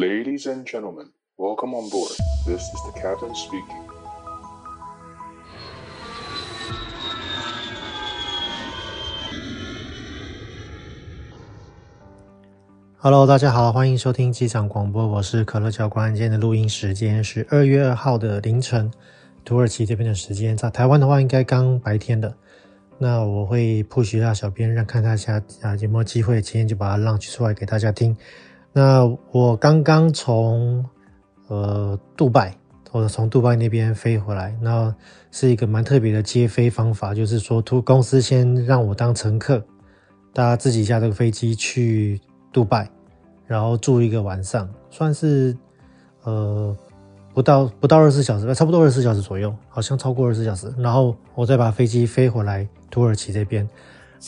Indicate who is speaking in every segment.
Speaker 1: Ladies and gentlemen, welcome on board. This is the captain speaking.
Speaker 2: Hello，大家好，欢迎收听机场广播，我是可乐教官。今天的录音时间是二月二号的凌晨，土耳其这边的时间，在台湾的话应该刚白天的。那我会 push 一下小编，让看大家啊有没有机会，今天就把它 launch 出来给大家听。那我刚刚从呃杜拜，或者从杜拜那边飞回来，那是一个蛮特别的接飞方法，就是说，突公司先让我当乘客，搭自己下这个飞机去杜拜，然后住一个晚上，算是呃不到不到二十四小时，差不多二十四小时左右，好像超过二十四小时，然后我再把飞机飞回来土耳其这边。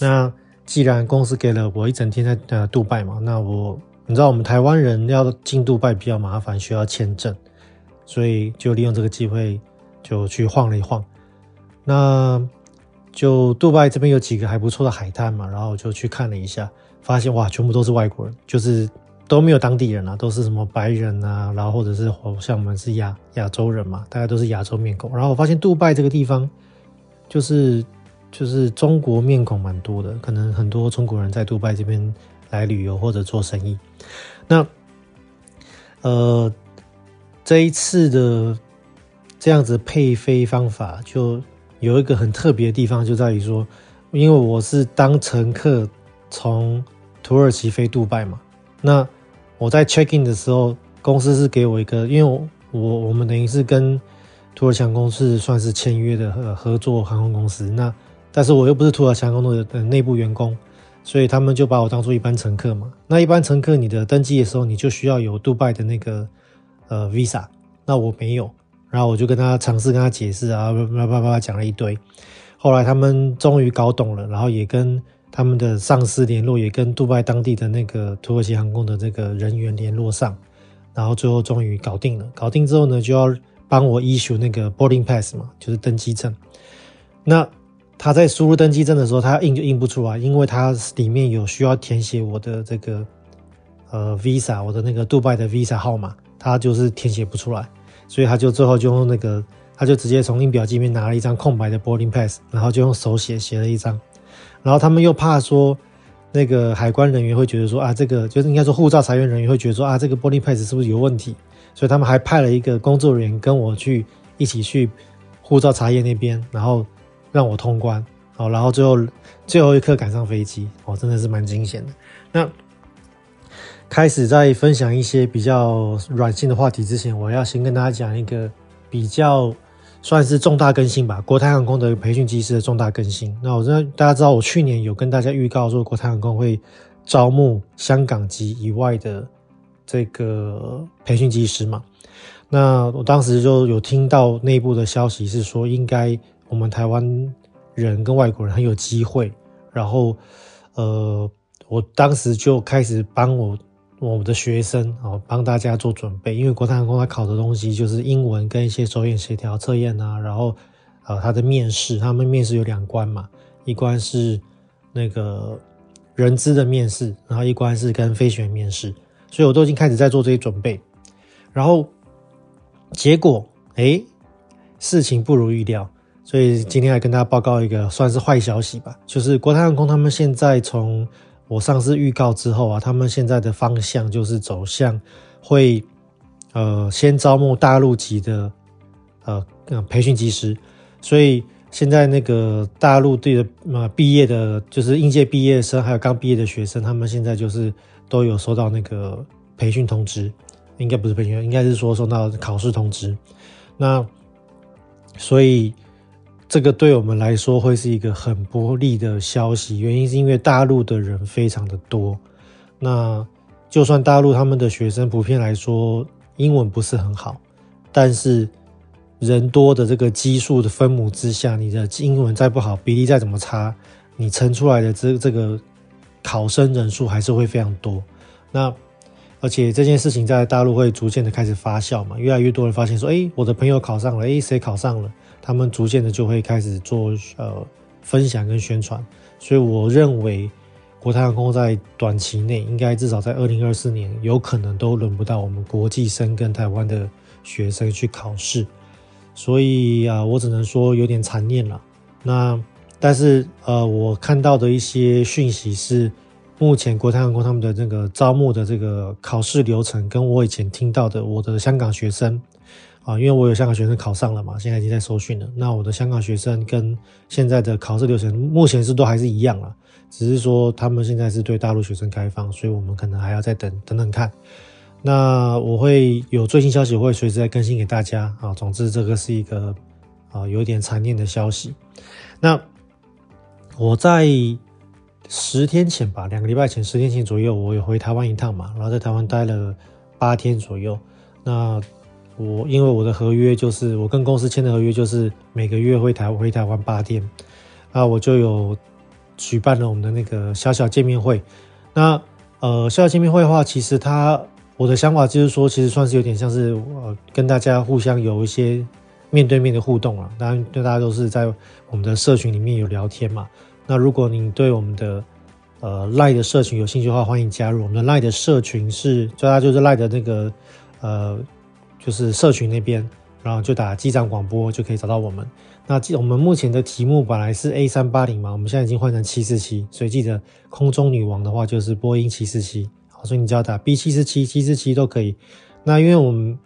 Speaker 2: 那既然公司给了我一整天在呃杜拜嘛，那我。你知道我们台湾人要进杜拜比较麻烦，需要签证，所以就利用这个机会就去晃了一晃。那就杜拜这边有几个还不错的海滩嘛，然后就去看了一下，发现哇，全部都是外国人，就是都没有当地人啊，都是什么白人啊，然后或者是像我们是亚亚洲人嘛，大家都是亚洲面孔。然后我发现杜拜这个地方就是就是中国面孔蛮多的，可能很多中国人在杜拜这边。来旅游或者做生意，那呃这一次的这样子配飞方法，就有一个很特别的地方，就在于说，因为我是当乘客从土耳其飞杜拜嘛，那我在 check in 的时候，公司是给我一个，因为我我，们等于是跟土耳其航空是算是签约的合合作航空公司，那但是我又不是土耳其航空的内部员工。所以他们就把我当做一般乘客嘛。那一般乘客，你的登机的时候，你就需要有杜拜的那个呃 visa。那我没有，然后我就跟他尝试跟他解释啊，叭叭叭叭讲了一堆。后来他们终于搞懂了，然后也跟他们的上司联络，也跟杜拜当地的那个土耳其航空的这个人员联络上，然后最后终于搞定了。搞定之后呢，就要帮我 issue 那个 boarding pass 嘛，就是登机证。那他在输入登机证的时候，他印就印不出来，因为他里面有需要填写我的这个呃 visa，我的那个杜拜的 visa 号码，他就是填写不出来，所以他就最后就用那个，他就直接从印表机里面拿了一张空白的 boarding pass，然后就用手写写了一张，然后他们又怕说那个海关人员会觉得说啊，这个就是应该说护照查验人员会觉得说啊，这个 boarding pass 是不是有问题，所以他们还派了一个工作人员跟我去一起去护照查验那边，然后。让我通关，好，然后最后最后一刻赶上飞机，哦，真的是蛮惊险的。那开始在分享一些比较软性的话题之前，我要先跟大家讲一个比较算是重大更新吧，国泰航空的培训机师的重大更新。那我知道大家知道，我去年有跟大家预告说，国泰航空会招募香港籍以外的这个培训机师嘛？那我当时就有听到内部的消息是说，应该。我们台湾人跟外国人很有机会，然后，呃，我当时就开始帮我我们的学生啊，帮大家做准备，因为国泰航空它考的东西就是英文跟一些手眼协调测验啊，然后，呃，他的面试，他们面试有两关嘛，一关是那个人资的面试，然后一关是跟飞行员面试，所以我都已经开始在做这些准备，然后结果，诶，事情不如预料。所以今天来跟大家报告一个算是坏消息吧，就是国泰航空他们现在从我上次预告之后啊，他们现在的方向就是走向会呃先招募大陆籍的呃培训机师，所以现在那个大陆队的呃毕业的，就是应届毕业生还有刚毕业的学生，他们现在就是都有收到那个培训通知，应该不是培训，应该是说收到考试通知，那所以。这个对我们来说会是一个很不利的消息，原因是因为大陆的人非常的多。那就算大陆他们的学生普遍来说英文不是很好，但是人多的这个基数的分母之下，你的英文再不好，比例再怎么差，你乘出来的这这个考生人数还是会非常多。那而且这件事情在大陆会逐渐的开始发酵嘛，越来越多人发现说，哎，我的朋友考上了，哎，谁考上了？他们逐渐的就会开始做呃分享跟宣传，所以我认为国泰航空在短期内，应该至少在二零二四年，有可能都轮不到我们国际生跟台湾的学生去考试，所以啊，我只能说有点残念了。那但是呃，我看到的一些讯息是，目前国泰航空他们的这个招募的这个考试流程，跟我以前听到的我的香港学生啊，因为我有香港学生考上了嘛，现在已经在受训了。那我的香港学生跟现在的考试流程，目前是都还是一样了。只是说他们现在是对大陆学生开放，所以我们可能还要再等等等看。那我会有最新消息，我会随时再更新给大家啊。总之，这个是一个啊有点残念的消息。那我在十天前吧，两个礼拜前，十天前左右，我有回台湾一趟嘛，然后在台湾待了八天左右。那我因为我的合约就是我跟公司签的合约就是每个月会台回台湾八天，那我就有。举办了我们的那个小小见面会，那呃小小见面会的话，其实他我的想法就是说，其实算是有点像是呃跟大家互相有一些面对面的互动了。当然，对大家都是在我们的社群里面有聊天嘛。那如果你对我们的呃 LINE 的社群有兴趣的话，欢迎加入我们的 LINE 的社群是，大家就是 LINE 的那个呃就是社群那边，然后就打机长广播就可以找到我们。那我们目前的题目本来是 A 三八零嘛，我们现在已经换成七四七，所以记得空中女王的话就是波音七四七，好，所以你只要打 B 七四七、七四七都可以。那因为我们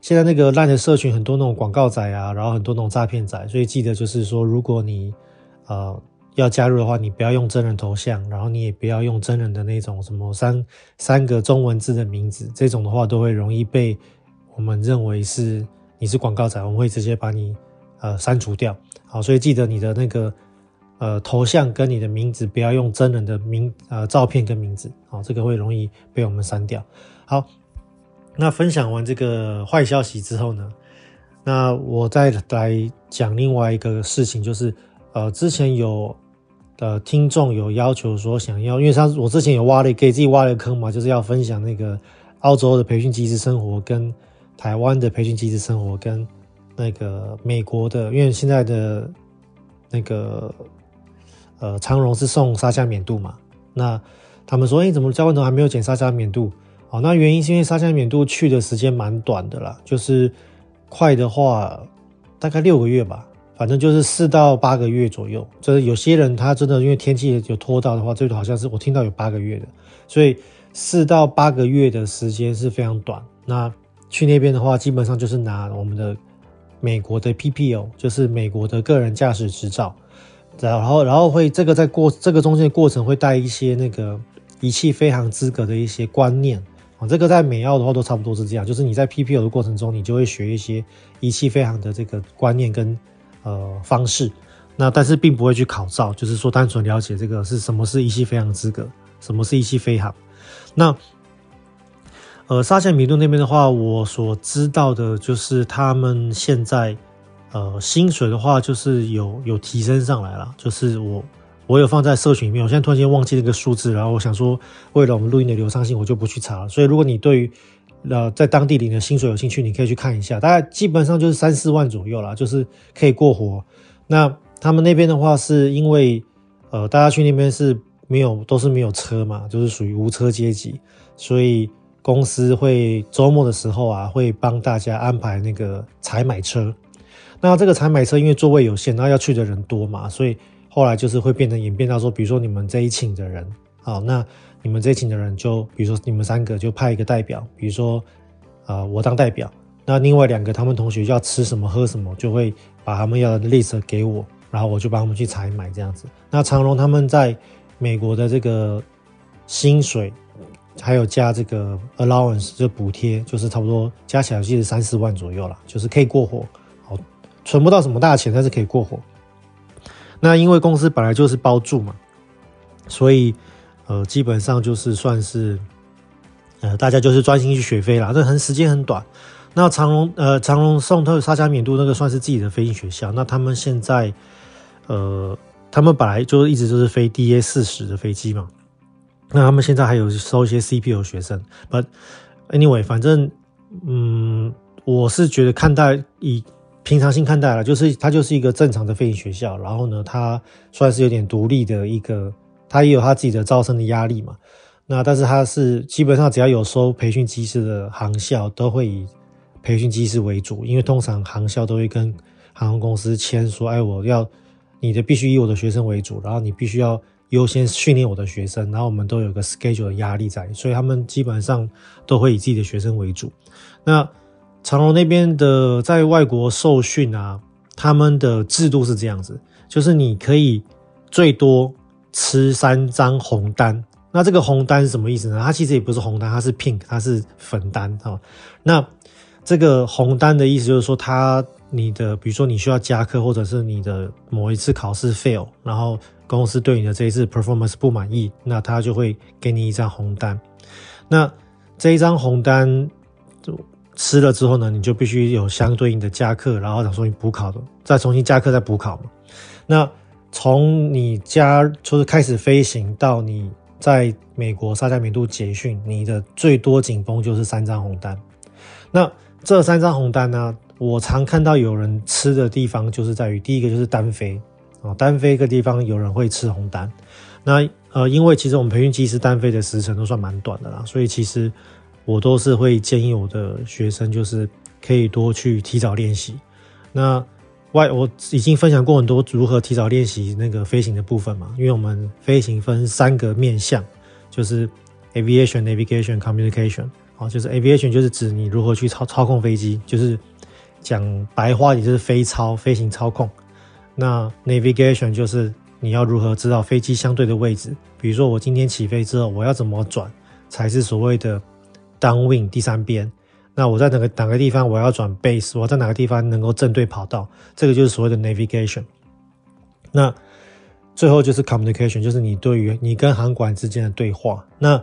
Speaker 2: 现在那个烂的社群很多那种广告仔啊，然后很多那种诈骗仔，所以记得就是说，如果你呃要加入的话，你不要用真人头像，然后你也不要用真人的那种什么三三个中文字的名字，这种的话都会容易被我们认为是你是广告仔，我们会直接把你。呃，删除掉，好，所以记得你的那个呃头像跟你的名字不要用真人的名呃照片跟名字，好，这个会容易被我们删掉。好，那分享完这个坏消息之后呢，那我再来讲另外一个事情，就是呃之前有的听众有要求说想要，因为他我之前有挖了给自己挖了个坑嘛，就是要分享那个澳洲的培训机制生活跟台湾的培训机制生活跟。那个美国的，因为现在的那个呃长荣是送沙加冕度嘛，那他们说，哎，怎么教官都还没有减沙加冕度？哦，那原因是因为沙加冕度去的时间蛮短的啦，就是快的话大概六个月吧，反正就是四到八个月左右。就是有些人他真的因为天气有拖到的话，最多好像是我听到有八个月的，所以四到八个月的时间是非常短。那去那边的话，基本上就是拿我们的。美国的 PPL 就是美国的个人驾驶执照，然后然后会这个在过这个中间的过程会带一些那个仪器飞行资格的一些观念啊，这个在美澳的话都差不多是这样，就是你在 PPL 的过程中，你就会学一些仪器飞行的这个观念跟呃方式，那但是并不会去考照，就是说单纯了解这个是什么是仪器飞行资格，什么是仪器飞行，那。呃，沙县米度那边的话，我所知道的就是他们现在，呃，薪水的话就是有有提升上来了。就是我我有放在社群里面，我现在突然间忘记那个数字，然后我想说，为了我们录音的流畅性，我就不去查了。所以如果你对于呃在当地领的薪水有兴趣，你可以去看一下，大概基本上就是三四万左右啦，就是可以过活。那他们那边的话，是因为呃大家去那边是没有都是没有车嘛，就是属于无车阶级，所以。公司会周末的时候啊，会帮大家安排那个采买车。那这个采买车因为座位有限，然后要去的人多嘛，所以后来就是会变成演变到说，比如说你们这一请的人，好，那你们这一请的人就，比如说你们三个就派一个代表，比如说啊，我当代表，那另外两个他们同学要吃什么喝什么，就会把他们要的 list 给我，然后我就帮他们去采买这样子。那长荣他们在美国的这个薪水。还有加这个 allowance 就补贴，就是差不多加起来就是三四万左右了，就是可以过活，好，存不到什么大钱，但是可以过活。那因为公司本来就是包住嘛，所以呃基本上就是算是呃大家就是专心去学飞啦，这很时间很短。那长隆呃长隆宋特沙加冕度那个算是自己的飞行学校，那他们现在呃他们本来就一直就是飞 DA 四十的飞机嘛。那他们现在还有收一些 CPU 学生，But anyway，反正，嗯，我是觉得看待以平常心看待了，就是它就是一个正常的飞行学校。然后呢，它算是有点独立的一个他也有他自己的招生的压力嘛。那但是他是基本上只要有收培训机师的航校，都会以培训机师为主，因为通常航校都会跟航空公司签说，哎，我要你的必须以我的学生为主，然后你必须要优先训练我的学生，然后我们都有个 schedule 的压力在，所以他们基本上都会以自己的学生为主。那长隆那边的在外国受训啊，他们的制度是这样子，就是你可以最多吃三张红单。那这个红单是什么意思呢？它其实也不是红单，它是 pink，它是粉单啊。那这个红单的意思就是说，它你的比如说你需要加课，或者是你的某一次考试 fail，然后公司对你的这一次 performance 不满意，那他就会给你一张红单。那这一张红单吃了之后呢，你就必须有相对应的加课，然后想说你补考的，再重新加课再补考嘛。那从你加就是开始飞行到你。在美国沙加缅度结训，你的最多紧绷就是三张红单。那这三张红单呢，我常看到有人吃的地方就是在于第一个就是单飞啊，单飞一个地方有人会吃红单。那呃，因为其实我们培训机师单飞的时程都算蛮短的啦，所以其实我都是会建议我的学生就是可以多去提早练习。那外我已经分享过很多如何提早练习那个飞行的部分嘛，因为我们飞行分三个面向，就是 aviation、navigation、communication。啊，就是 aviation 就是指你如何去操操控飞机，就是讲白话也就是飞操、飞行操控。那 navigation 就是你要如何知道飞机相对的位置，比如说我今天起飞之后，我要怎么转才是所谓的 downwind 第三边。那我在哪个哪个地方我要转 base，我在哪个地方能够正对跑道，这个就是所谓的 navigation。那最后就是 communication，就是你对于你跟航管之间的对话。那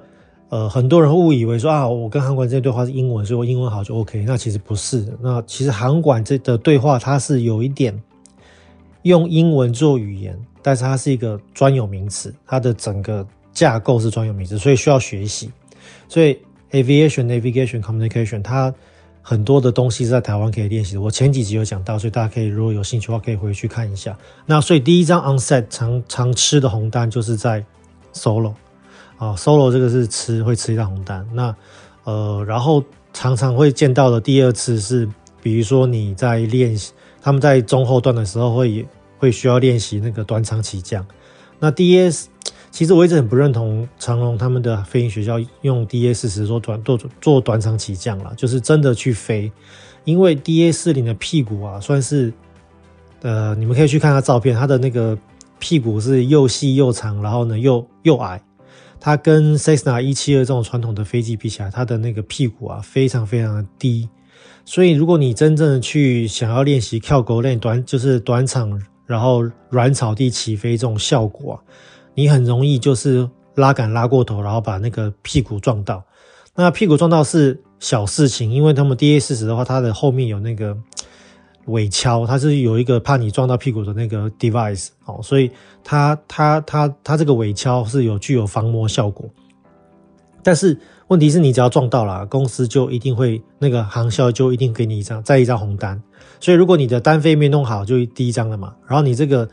Speaker 2: 呃，很多人误以为说啊，我跟航管之间对话是英文，所以我英文好就 OK。那其实不是。那其实航管这的对话它是有一点用英文做语言，但是它是一个专有名词，它的整个架构是专有名词，所以需要学习。所以。Aviation, navigation, communication，它很多的东西是在台湾可以练习的。我前几集有讲到，所以大家可以如果有兴趣的话，可以回去看一下。那所以第一张 onset 常常吃的红单就是在 solo 啊，solo 这个是吃会吃一张红单。那呃，然后常常会见到的第二次是，比如说你在练习，他们在中后段的时候会会需要练习那个短场起降。那 DS。其实我一直很不认同长龙他们的飞行学校用 DA 四十做短做做短场起降了，就是真的去飞，因为 DA 四零的屁股啊，算是呃，你们可以去看他照片，他的那个屁股是又细又长，然后呢又又矮，它跟 Cessna 一七二这种传统的飞机比起来，它的那个屁股啊非常非常低，所以如果你真正的去想要练习跳狗链短，就是短场然后软草地起飞这种效果啊。你很容易就是拉杆拉过头，然后把那个屁股撞到。那屁股撞到是小事情，因为他们 DA 四十的话，它的后面有那个尾橇，它是有一个怕你撞到屁股的那个 device 哦，所以它它它它这个尾橇是有具有防磨效果。但是问题是你只要撞到了，公司就一定会那个航校就一定给你一张再一张红单。所以如果你的单飞没弄好，就第一张了嘛。然后你这个。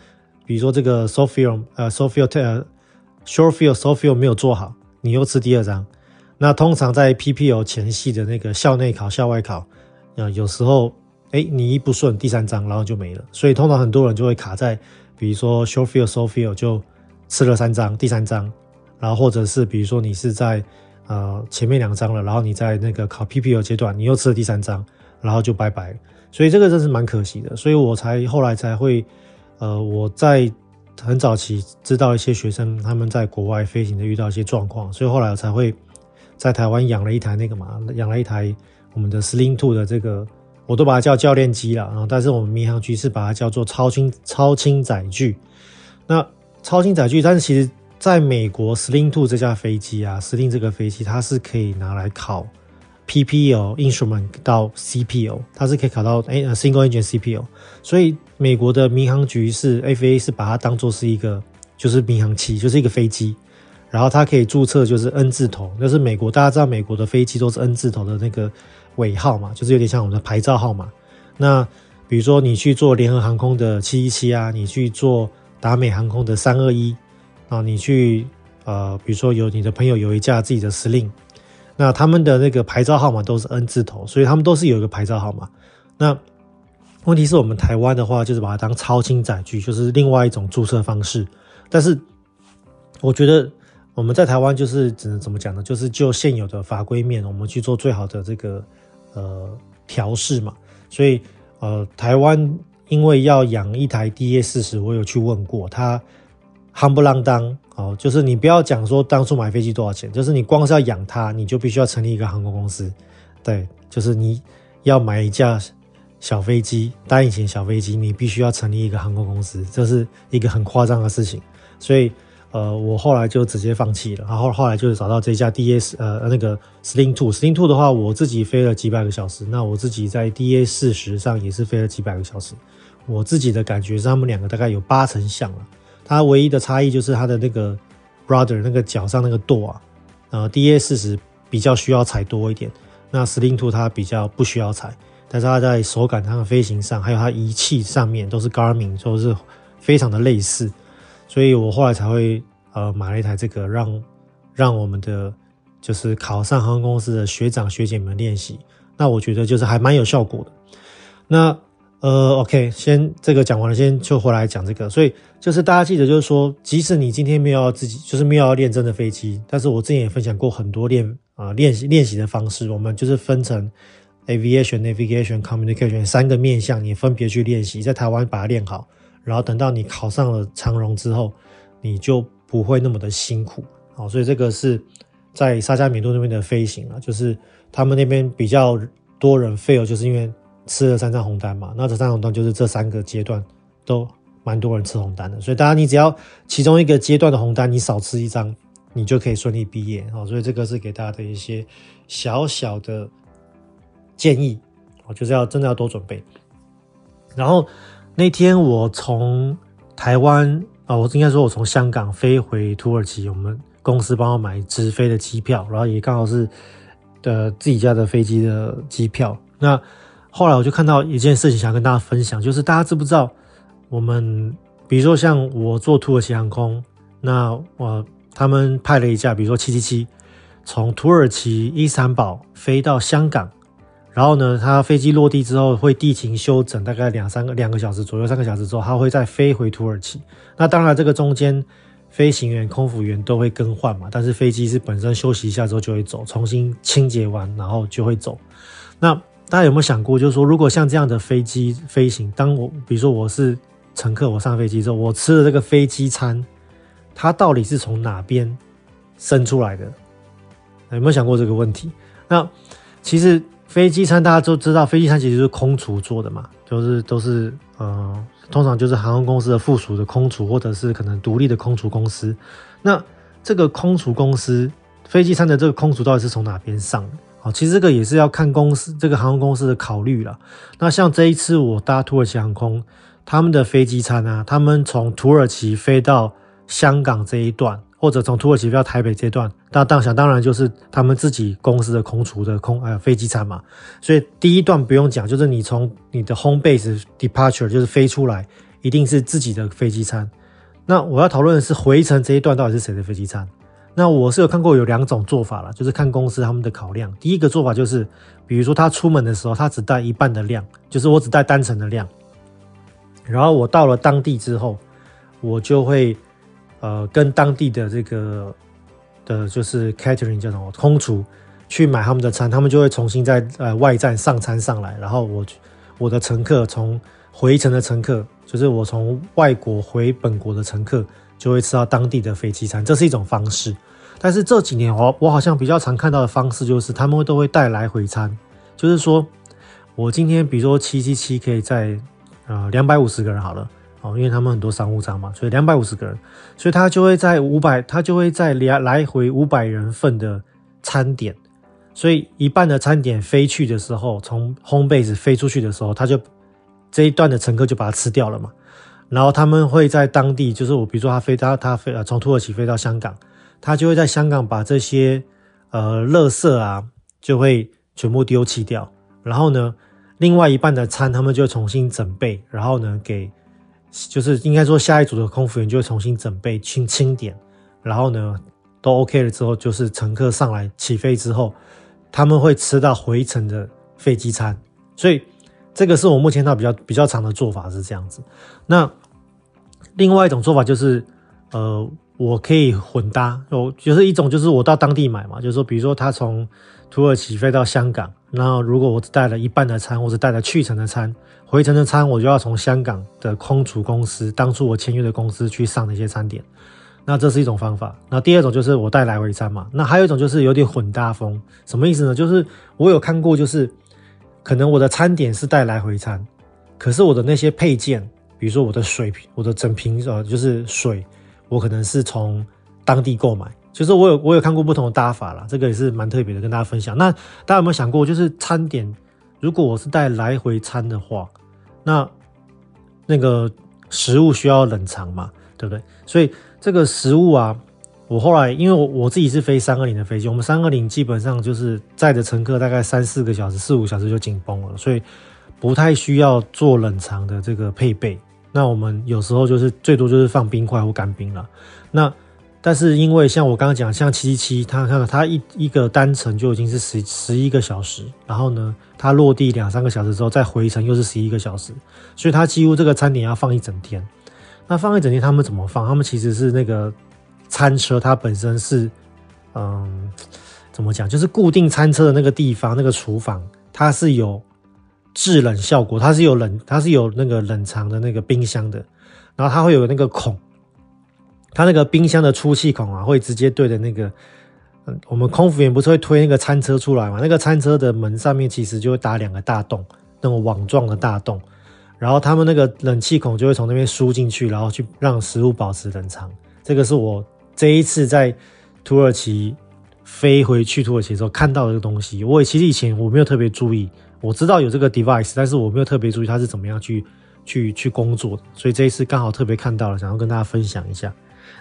Speaker 2: 比如说这个 soft field 呃 s o f i a 呃 s h o r e field soft field 没有做好，你又吃第二张。那通常在 P P O 前戏的那个校内考、校外考，呃，有时候哎，你一不顺，第三张然后就没了。所以通常很多人就会卡在，比如说 short field soft field 就吃了三张，第三张，然后或者是比如说你是在呃前面两张了，然后你在那个考 P P O 阶段，你又吃了第三张，然后就拜拜。所以这个真是蛮可惜的，所以我才后来才会。呃，我在很早期知道一些学生他们在国外飞行的遇到一些状况，所以后来我才会在台湾养了一台那个嘛，养了一台我们的 Sling Two 的这个，我都把它叫教练机了然后。但是我们民航局是把它叫做超轻超轻载具。那超轻载具，但是其实在美国 Sling Two 这架飞机啊，Sling 这个飞机它是可以拿来考。PPL instrument 到 CPL，它是可以考到哎 single engine CPL，所以美国的民航局是 FAA 是把它当做是一个就是民航器，就是一个飞机，然后它可以注册就是 N 字头，就是美国大家知道美国的飞机都是 N 字头的那个尾号嘛，就是有点像我们的牌照号码。那比如说你去做联合航空的七一七啊，你去做达美航空的三二一，啊，你去呃，比如说有你的朋友有一架自己的司令那他们的那个牌照号码都是 N 字头，所以他们都是有一个牌照号码。那问题是我们台湾的话，就是把它当超轻载具，就是另外一种注册方式。但是我觉得我们在台湾就是只能怎么讲呢？就是就现有的法规面，我们去做最好的这个呃调试嘛。所以呃，台湾因为要养一台 DA 四十，我有去问过他，夯不啷当哦，就是你不要讲说当初买飞机多少钱，就是你光是要养它，你就必须要成立一个航空公司。对，就是你要买一架。小飞机，单引擎小飞机，你必须要成立一个航空公司，这是一个很夸张的事情。所以，呃，我后来就直接放弃了。然后后来就找到这架 DA，呃，那个 Sling Two，Sling Two 的话，我自己飞了几百个小时。那我自己在 DA 四十上也是飞了几百个小时。我自己的感觉是，他们两个大概有八成像了。它唯一的差异就是它的那个 brother 那个脚上那个舵啊，呃，DA 四十比较需要踩多一点，那 Sling Two 它比较不需要踩。但是它在手感上的飞行上，还有它仪器上面都是 Garmin，都是非常的类似，所以我后来才会呃买了一台这个，让让我们的就是考上航空公司的学长学姐们练习。那我觉得就是还蛮有效果的。那呃，OK，先这个讲完了，先就回来讲这个。所以就是大家记得，就是说，即使你今天没有要自己，就是没有要练真的飞机，但是我之前也分享过很多练啊练习练习的方式，我们就是分成。Aviation、Navigation、Communication 三个面向，你分别去练习，在台湾把它练好，然后等到你考上了长荣之后，你就不会那么的辛苦。好，所以这个是在沙加米度那边的飞行啊，就是他们那边比较多人 fail，就是因为吃了三张红单嘛。那这三张红单就是这三个阶段都蛮多人吃红单的，所以大家你只要其中一个阶段的红单你少吃一张，你就可以顺利毕业。好，所以这个是给大家的一些小小的。建议我就是要真的要多准备。然后那天我从台湾啊，我应该说我从香港飞回土耳其，我们公司帮我买直飞的机票，然后也刚好是的自己家的飞机的机票。那后来我就看到一件事情，想跟大家分享，就是大家知不知道，我们比如说像我做土耳其航空，那我他们派了一架，比如说七七七，从土耳其伊斯坦堡飞到香港。然后呢，它飞机落地之后会地勤休整，大概两三个两个小时左右，三个小时之后，它会再飞回土耳其。那当然，这个中间飞行员、空服员都会更换嘛。但是飞机是本身休息一下之后就会走，重新清洁完然后就会走。那大家有没有想过，就是说，如果像这样的飞机飞行，当我比如说我是乘客，我上飞机之后，我吃的这个飞机餐，它到底是从哪边生出来的？有没有想过这个问题？那其实。飞机餐大家都知道，飞机餐其实是空厨做的嘛，就是都是呃，通常就是航空公司的附属的空厨，或者是可能独立的空厨公司。那这个空厨公司飞机餐的这个空厨到底是从哪边上的？好，其实这个也是要看公司这个航空公司的考虑了。那像这一次我搭土耳其航空，他们的飞机餐啊，他们从土耳其飞到香港这一段。或者从土耳其飞到台北这段，那当想当然就是他们自己公司的空厨的空呃飞机餐嘛。所以第一段不用讲，就是你从你的 home base departure 就是飞出来，一定是自己的飞机餐。那我要讨论的是回程这一段到底是谁的飞机餐？那我是有看过有两种做法啦，就是看公司他们的考量。第一个做法就是，比如说他出门的时候，他只带一半的量，就是我只带单程的量，然后我到了当地之后，我就会。呃，跟当地的这个的，就是 catering 叫什么空厨去买他们的餐，他们就会重新在呃外站上餐上来，然后我我的乘客从回程的乘客，就是我从外国回本国的乘客，就会吃到当地的飞机餐，这是一种方式。但是这几年我我好像比较常看到的方式就是，他们都会带来回餐，就是说我今天比如说七七七可以在呃两百五十个人好了。哦，因为他们很多商务舱嘛，所以两百五十个人，所以他就会在五百，他就会在来来回五百人份的餐点，所以一半的餐点飞去的时候，从 home base 飞出去的时候，他就这一段的乘客就把它吃掉了嘛。然后他们会在当地，就是我比如说他飞他他飞呃从土耳其飞到香港，他就会在香港把这些呃垃圾啊就会全部丢弃掉，然后呢，另外一半的餐他们就重新整备，然后呢给。就是应该说下一组的空服员就会重新整备清清点，然后呢都 OK 了之后，就是乘客上来起飞之后，他们会吃到回程的飞机餐，所以这个是我目前到比较比较长的做法是这样子。那另外一种做法就是，呃。我可以混搭，有就是一种就是我到当地买嘛，就是说，比如说他从土耳其飞到香港，然后如果我只带了一半的餐，或者带了去程的餐，回程的餐我就要从香港的空厨公司，当初我签约的公司去上那些餐点，那这是一种方法。那第二种就是我带来回餐嘛，那还有一种就是有点混搭风，什么意思呢？就是我有看过，就是可能我的餐点是带来回餐，可是我的那些配件，比如说我的水瓶，我的整瓶呃就是水。我可能是从当地购买，就是我有我有看过不同的搭法啦，这个也是蛮特别的，跟大家分享。那大家有没有想过，就是餐点，如果我是带来回餐的话，那那个食物需要冷藏嘛，对不对？所以这个食物啊，我后来因为我我自己是飞三二零的飞机，我们三二零基本上就是载着乘客大概三四个小时、四五小时就紧绷了，所以不太需要做冷藏的这个配备。那我们有时候就是最多就是放冰块或干冰了。那但是因为像我刚刚讲，像七七七，它看到它一一个单程就已经是十十一个小时，然后呢，它落地两三个小时之后再回程又是十一个小时，所以它几乎这个餐点要放一整天。那放一整天，他们怎么放？他们其实是那个餐车，它本身是嗯，怎么讲？就是固定餐车的那个地方，那个厨房它是有。制冷效果，它是有冷，它是有那个冷藏的那个冰箱的，然后它会有那个孔，它那个冰箱的出气孔啊，会直接对着那个，嗯，我们空服员不是会推那个餐车出来嘛？那个餐车的门上面其实就会打两个大洞，那种网状的大洞，然后他们那个冷气孔就会从那边输进去，然后去让食物保持冷藏。这个是我这一次在土耳其飞回去土耳其的时候看到的一个东西，我也其实以前我没有特别注意。我知道有这个 device，但是我没有特别注意它是怎么样去去去工作的，所以这一次刚好特别看到了，想要跟大家分享一下。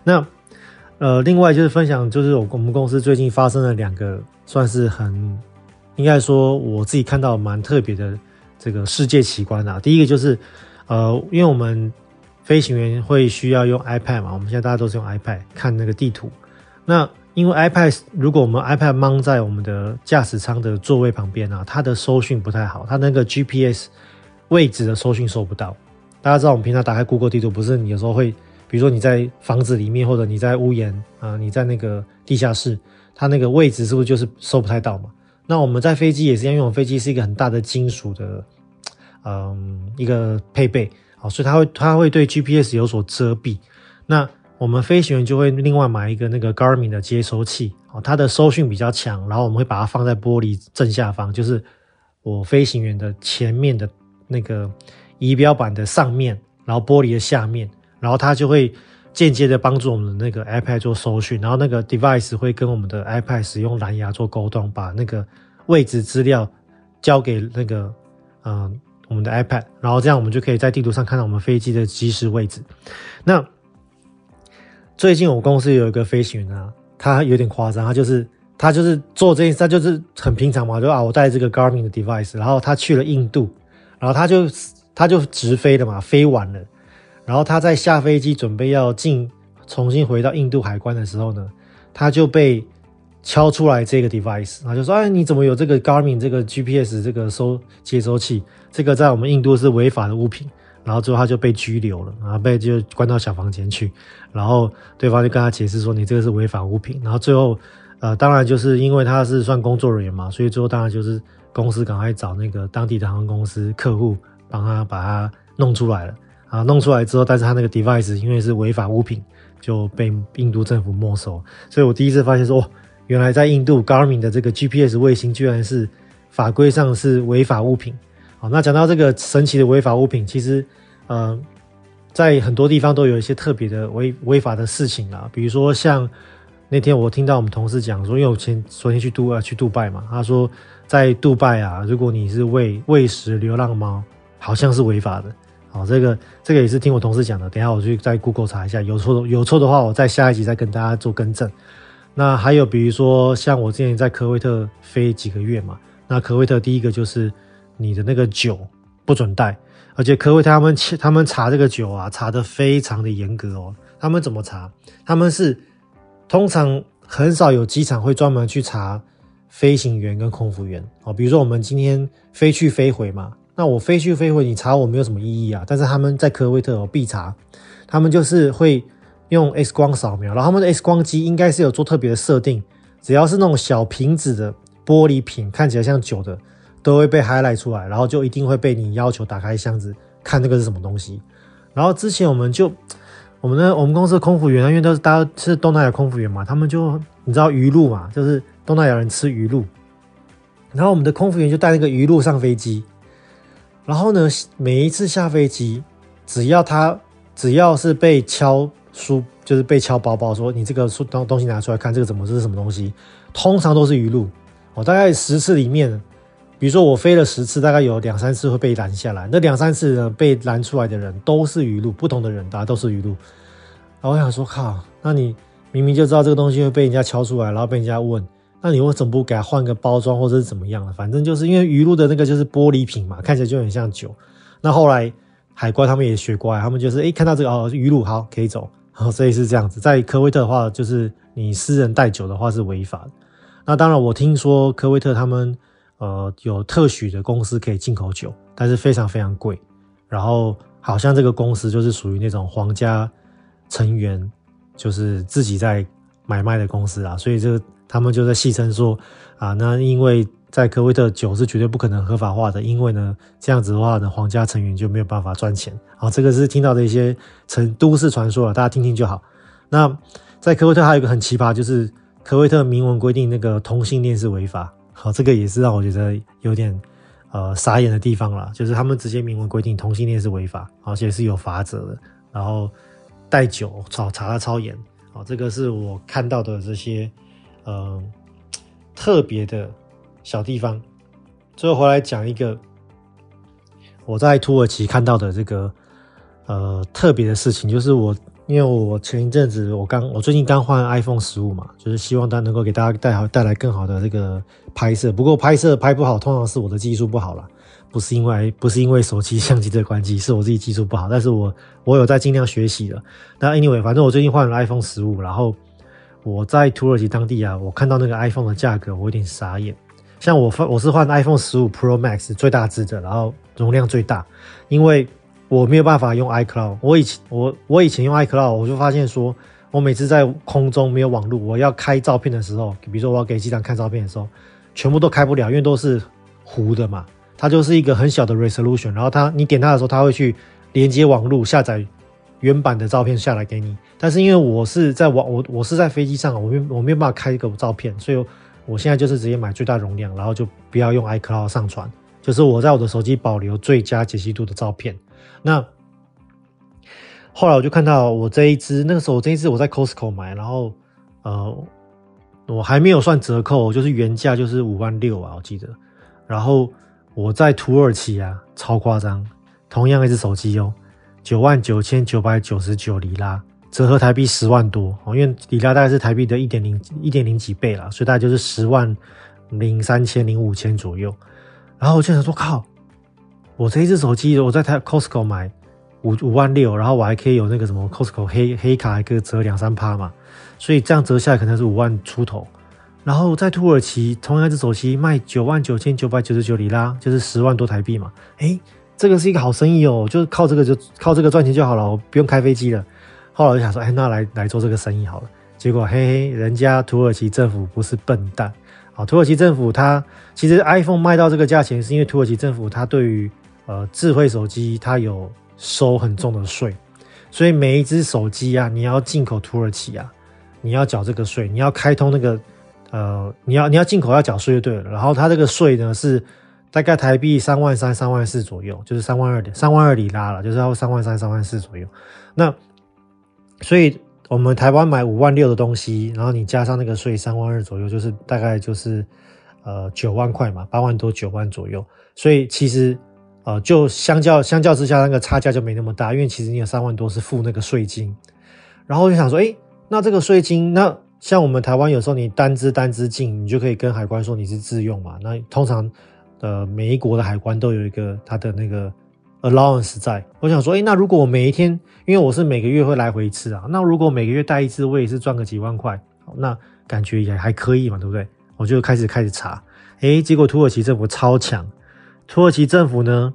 Speaker 2: 那呃，另外就是分享，就是我我们公司最近发生了两个算是很应该说我自己看到蛮特别的这个世界奇观啊。第一个就是呃，因为我们飞行员会需要用 iPad 嘛，我们现在大家都是用 iPad 看那个地图，那。因为 iPad，如果我们 iPad mount 在我们的驾驶舱的座位旁边啊，它的收讯不太好，它那个 GPS 位置的收讯收不到。大家知道，我们平常打开 Google 地图，不是你有时候会，比如说你在房子里面，或者你在屋檐啊，你在那个地下室，它那个位置是不是就是收不太到嘛？那我们在飞机也是一样，因为我飞机是一个很大的金属的，嗯，一个配备，哦，所以它会它会对 GPS 有所遮蔽。那我们飞行员就会另外买一个那个 Garmin 的接收器，哦，它的收讯比较强，然后我们会把它放在玻璃正下方，就是我飞行员的前面的那个仪表板的上面，然后玻璃的下面，然后它就会间接的帮助我们的那个 iPad 做收讯，然后那个 device 会跟我们的 iPad 使用蓝牙做沟通，把那个位置资料交给那个嗯、我们的 iPad，然后这样我们就可以在地图上看到我们飞机的即时位置，那。最近我公司有一个飞行员啊，他有点夸张，他就是他就是做这件事，他就是很平常嘛，就啊，我带这个 Garmin 的 device，然后他去了印度，然后他就他就直飞了嘛，飞完了，然后他在下飞机准备要进重新回到印度海关的时候呢，他就被敲出来这个 device，然后就说，哎，你怎么有这个 Garmin 这个 GPS 这个收接收器？这个在我们印度是违法的物品。然后最后他就被拘留了，然后被就关到小房间去，然后对方就跟他解释说，你这个是违法物品。然后最后，呃，当然就是因为他是算工作人员嘛，所以最后当然就是公司赶快找那个当地的航空公司客户帮他把它弄出来了。啊，弄出来之后，但是他那个 device 因为是违法物品，就被印度政府没收。所以我第一次发现说，哦，原来在印度 Garmin 的这个 GPS 卫星居然是法规上是违法物品。好，那讲到这个神奇的违法物品，其实，呃，在很多地方都有一些特别的违违法的事情啊。比如说，像那天我听到我们同事讲说，因为我前昨天去杜啊去杜拜嘛，他说在杜拜啊，如果你是喂喂食流浪猫，好像是违法的。好，这个这个也是听我同事讲的。等下我去在 Google 查一下，有错有错的话，我在下一集再跟大家做更正。那还有比如说，像我之前在科威特飞几个月嘛，那科威特第一个就是。你的那个酒不准带。而且科威特他们他们查这个酒啊，查的非常的严格哦。他们怎么查？他们是通常很少有机场会专门去查飞行员跟空服员哦。比如说我们今天飞去飞回嘛，那我飞去飞回，你查我没有什么意义啊。但是他们在科威特哦必查，他们就是会用 X 光扫描，然后他们的 X 光机应该是有做特别的设定，只要是那种小瓶子的玻璃瓶，看起来像酒的。都会被 highlight 出来，然后就一定会被你要求打开箱子看那个是什么东西。然后之前我们就我们的我们公司的空服员，因为都是大家是东南亚空服员嘛，他们就你知道鱼露嘛，就是东南亚人吃鱼露。然后我们的空服员就带那个鱼露上飞机。然后呢，每一次下飞机，只要他只要是被敲书，就是被敲包包说你这个书东东西拿出来看，这个怎么这是什么东西？通常都是鱼露。我大概十次里面。比如说我飞了十次，大概有两三次会被拦下来。那两三次呢，被拦出来的人都是鱼露，不同的人，大家都是鱼露。然后我想说，靠，那你明明就知道这个东西会被人家敲出来，然后被人家问，那你为什么不给他换个包装或者是怎么样的？反正就是因为鱼露的那个就是玻璃瓶嘛，看起来就很像酒。那后来海关他们也学乖，他们就是哎看到这个哦鱼露好可以走，哦所以是这样子。在科威特的话，就是你私人带酒的话是违法的。那当然我听说科威特他们。呃，有特许的公司可以进口酒，但是非常非常贵。然后好像这个公司就是属于那种皇家成员，就是自己在买卖的公司啊。所以这个他们就在戏称说啊，那因为在科威特酒是绝对不可能合法化的，因为呢这样子的话呢，皇家成员就没有办法赚钱。好，这个是听到的一些成都市传说了，大家听听就好。那在科威特还有一个很奇葩，就是科威特明文规定那个同性恋是违法。好，这个也是让我觉得有点呃傻眼的地方啦，就是他们直接明文规定同性恋是违法，而且是有罚则的。然后带酒查查的超严，好，这个是我看到的这些呃特别的小地方。最后回来讲一个我在土耳其看到的这个呃特别的事情，就是我。因为我前一阵子我刚我最近刚换 iPhone 十五嘛，就是希望它能够给大家带好带来更好的这个拍摄。不过拍摄拍不好，通常是我的技术不好啦，不是因为不是因为手机相机的关系，是我自己技术不好。但是我我有在尽量学习的。那 anyway，反正我最近换了 iPhone 十五，然后我在土耳其当地啊，我看到那个 iPhone 的价格，我有点傻眼。像我换我是换 iPhone 十五 Pro Max 最大支的，然后容量最大，因为。我没有办法用 iCloud，我以前我我以前用 iCloud，我就发现说，我每次在空中没有网络，我要开照片的时候，比如说我要给机长看照片的时候，全部都开不了，因为都是糊的嘛。它就是一个很小的 resolution，然后它你点它的时候，它会去连接网络下载原版的照片下来给你。但是因为我是在网我我是在飞机上，我没我没有办法开一个照片，所以我现在就是直接买最大容量，然后就不要用 iCloud 上传，就是我在我的手机保留最佳解析度的照片。那后来我就看到我这一支，那个时候我这一支我在 Costco 买，然后呃我还没有算折扣，就是原价就是五万六啊，我记得。然后我在土耳其啊，超夸张，同样一支手机哦，九万九千九百九十九里拉，折合台币十万多哦，因为里拉大概是台币的一点零一点零几倍啦，所以大概就是十万零三千零五千左右。然后我就想说靠。我这一只手机，我在台 Costco 买五五万六，然后我还可以有那个什么 Costco 黑黑卡，还可以折两三趴嘛，所以这样折下来可能是五万出头。然后在土耳其，同样一只手机卖九万九千九百九十九里拉，就是十万多台币嘛。诶，这个是一个好生意哦，就是靠这个就靠这个赚钱就好了，我不用开飞机了。后来我就想说，哎，那来来做这个生意好了。结果嘿嘿，人家土耳其政府不是笨蛋啊，土耳其政府它其实 iPhone 卖到这个价钱，是因为土耳其政府它对于呃，智慧手机它有收很重的税，所以每一只手机啊，你要进口土耳其啊，你要缴这个税，你要开通那个呃，你要你要进口要缴税就对了。然后它这个税呢是大概台币三万三、三万四左右，就是三万二点三万二里拉了，就是要三万三、三万四左右。那所以我们台湾买五万六的东西，然后你加上那个税三万二左右，就是大概就是呃九万块嘛，八万多九万左右。所以其实。呃，就相较相较之下，那个差价就没那么大，因为其实你有三万多是付那个税金，然后我就想说，诶，那这个税金，那像我们台湾有时候你单支单支进，你就可以跟海关说你是自用嘛，那通常呃，每一国的海关都有一个它的那个 allowance 在。我想说，诶，那如果我每一天，因为我是每个月会来回一次啊，那如果每个月带一次，我也是赚个几万块，那感觉也还可以嘛，对不对？我就开始开始查，诶，结果土耳其政府超强，土耳其政府呢，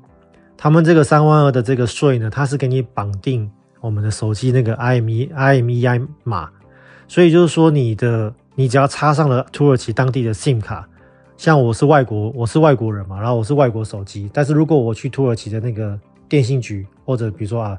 Speaker 2: 他们这个三万二的这个税呢，它是给你绑定我们的手机那个 IME IMEI 码，所以就是说你的你只要插上了土耳其当地的 SIM 卡。像我是外国，我是外国人嘛，然后我是外国手机，但是如果我去土耳其的那个电信局，或者比如说啊，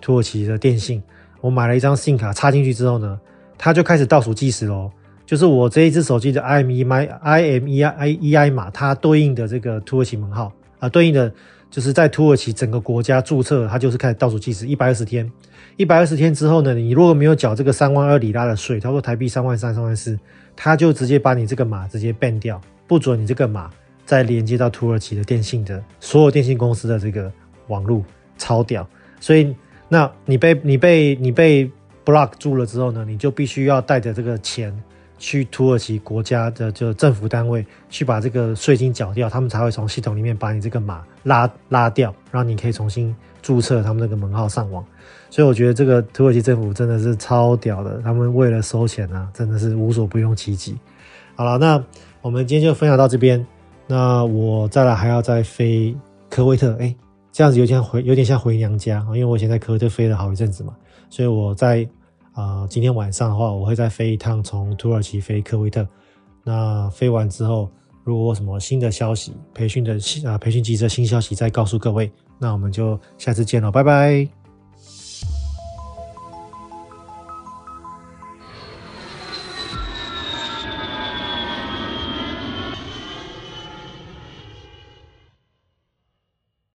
Speaker 2: 土耳其的电信，我买了一张 SIM 卡插进去之后呢，它就开始倒数计时喽。就是我这一只手机的 IMEI IMEI 码，它对应的这个土耳其门号啊，对应的就是在土耳其整个国家注册，它就是开始倒数计时一百二十天，一百二十天之后呢，你如果没有缴这个三万二里拉的税，他说台币三万三、三万四，它就直接把你这个码直接 ban 掉。不准你这个码再连接到土耳其的电信的所有电信公司的这个网络，超屌！所以，那你被你被你被 block 住了之后呢，你就必须要带着这个钱去土耳其国家的就政府单位去把这个税金缴掉，他们才会从系统里面把你这个码拉拉掉，让你可以重新注册他们那个门号上网。所以我觉得这个土耳其政府真的是超屌的，他们为了收钱啊，真的是无所不用其极。好了，那。我们今天就分享到这边。那我再来还要再飞科威特，哎，这样子有点回，有点像回娘家。因为我以前在科威特飞了好一阵子嘛，所以我在啊、今天晚上的话，我会再飞一趟从土耳其飞科威特。那飞完之后，如果有什么新的消息，培训的新啊培训机制新消息，再告诉各位。那我们就下次见了，拜拜。